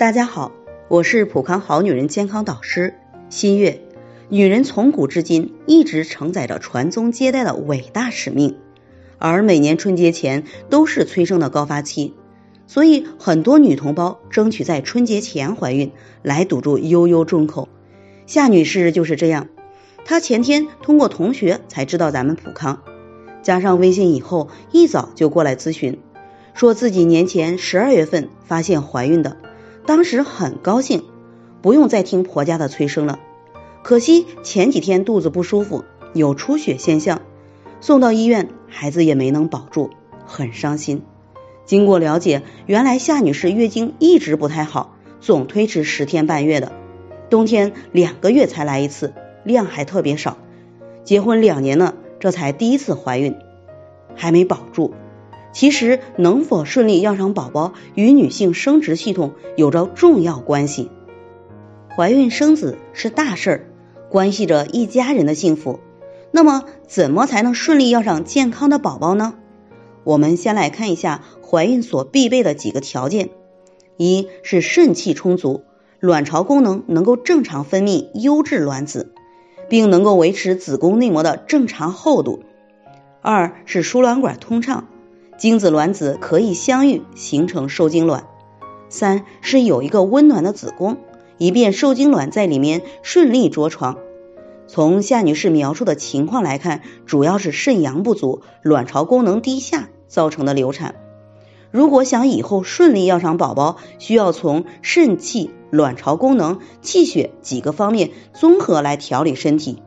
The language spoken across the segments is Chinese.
大家好，我是普康好女人健康导师新月。女人从古至今一直承载着传宗接代的伟大使命，而每年春节前都是催生的高发期，所以很多女同胞争取在春节前怀孕，来堵住悠悠众口。夏女士就是这样，她前天通过同学才知道咱们普康，加上微信以后，一早就过来咨询，说自己年前十二月份发现怀孕的。当时很高兴，不用再听婆家的催生了。可惜前几天肚子不舒服，有出血现象，送到医院，孩子也没能保住，很伤心。经过了解，原来夏女士月经一直不太好，总推迟十天半月的，冬天两个月才来一次，量还特别少。结婚两年了，这才第一次怀孕，还没保住。其实能否顺利要上宝宝，与女性生殖系统有着重要关系。怀孕生子是大事儿，关系着一家人的幸福。那么，怎么才能顺利要上健康的宝宝呢？我们先来看一下怀孕所必备的几个条件：一是肾气充足，卵巢功能能够正常分泌优质卵子，并能够维持子宫内膜的正常厚度；二是输卵管通畅。精子卵子可以相遇形成受精卵。三是有一个温暖的子宫，以便受精卵在里面顺利着床。从夏女士描述的情况来看，主要是肾阳不足、卵巢功能低下造成的流产。如果想以后顺利要上宝宝，需要从肾气、卵巢功能、气血几个方面综合来调理身体。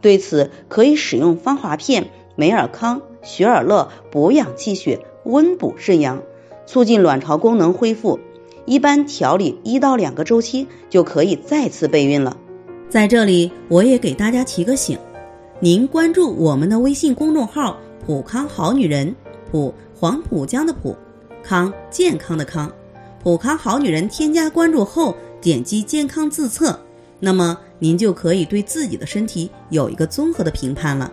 对此，可以使用芳华片、美尔康。雪尔乐补养气血，温补肾阳，促进卵巢功能恢复。一般调理一到两个周期就可以再次备孕了。在这里，我也给大家提个醒：您关注我们的微信公众号“普康好女人”，普黄浦江的普，康健康的康，普康好女人。添加关注后，点击健康自测，那么您就可以对自己的身体有一个综合的评判了。